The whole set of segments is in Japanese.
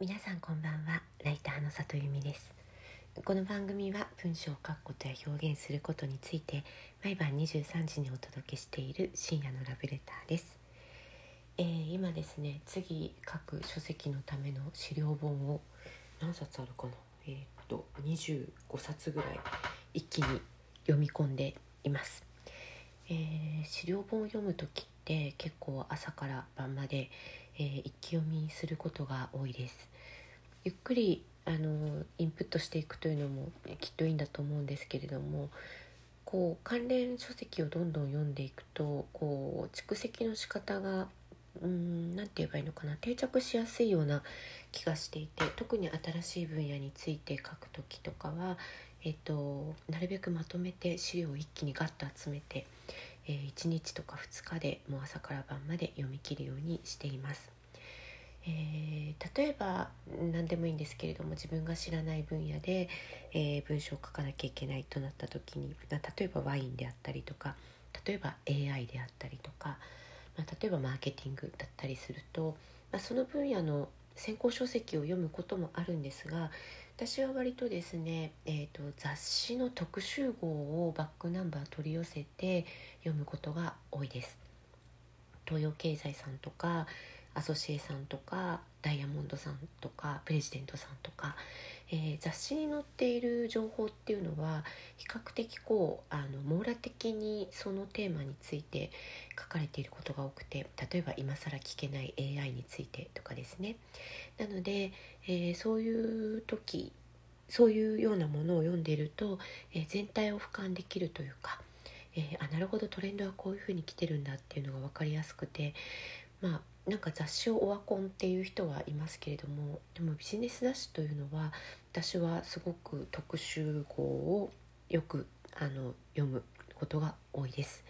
皆さんこんばんは。ライターの里由美です。この番組は文章を書くことや表現することについて毎晩23時にお届けしている深夜のラブレターです、えー、今ですね次書く書籍のための資料本を何冊あるかな？えー、っと25冊ぐらい一気に読み込んでいます、えー、資料本を読む時って結構朝から晩までえー、一気読みすることが多いです。ゆっくりあのインプットしていくというのもきっといいんだと思うんですけれどもこう関連書籍をどんどん読んでいくとこう蓄積の仕方がうん何て言えばいいのかな定着しやすいような気がしていて特に新しい分野について書く時とかは、えっと、なるべくまとめて資料を一気にガッと集めてえー、1日とか2日でもう朝から晩まで読み切るようにしています。えー、例えば何でもいいんですけれども自分が知らない分野で、えー、文章を書かなきゃいけないとなった時に、例えばワインであったりとか例えば AI であったりとか、まあ、例えばマーケティングだったりすると、まあ、その分野の先行書籍を読むこともあるんですが私は割とですね、えーと、雑誌の特集号をバックナンバー取り寄せて読むことが多いです。東洋経済さんとかアソシエさんとかダイヤモンドさんとかプレジデントさんとか、えー、雑誌に載っている情報っていうのは比較的こうあの網羅的にそのテーマについて書かれていることが多くて例えば今更聞けない AI についてとかですね。なので、えー、そういう時そういうようなものを読んでいると、えー、全体を俯瞰できるというか、えー、あなるほどトレンドはこういうふうに来てるんだっていうのが分かりやすくてまあなんか雑誌をオワコンっていう人はいますけれどもでもビジネス雑誌というのは私はすごく特集号をよくあの読むことが多いです。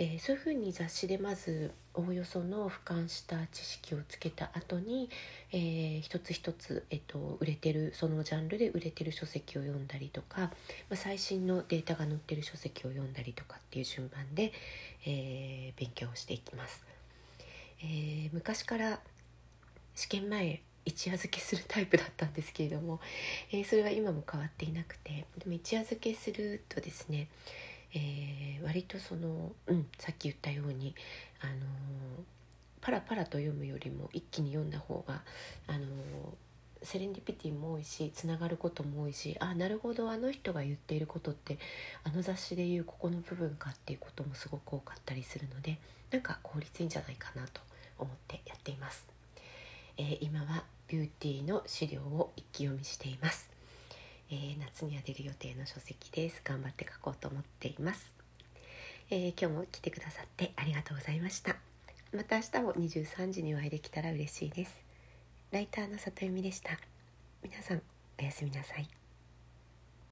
えー、そういうふうに雑誌でまずおおよその俯瞰した知識をつけた後に、えー、一つ一つ、えっと、売れてるそのジャンルで売れてる書籍を読んだりとか、まあ、最新のデータが載ってる書籍を読んだりとかっていう順番で、えー、勉強していきます。えー、昔から試験前一夜漬けするタイプだったんですけれども、えー、それは今も変わっていなくてでも一夜漬けするとですね、えー、割とその、うん、さっき言ったように、あのパラパラと読むよりも一気に読んだ方が、あのセレンディピティも多いしつながることも多いしあなるほどあの人が言っていることってあの雑誌でいうここの部分かっていうこともすごく多かったりするのでなんか効率いいんじゃないかなと思ってやっています、えー、今はビューティーの資料を一気読みしています、えー、夏には出る予定の書籍です。頑張って書こうと思っています、えー、今日も来てくださってありがとうございました。また明日も23時にお会いできたら嬉しいです。ライターの里由美でした。皆さんおやすみなさい。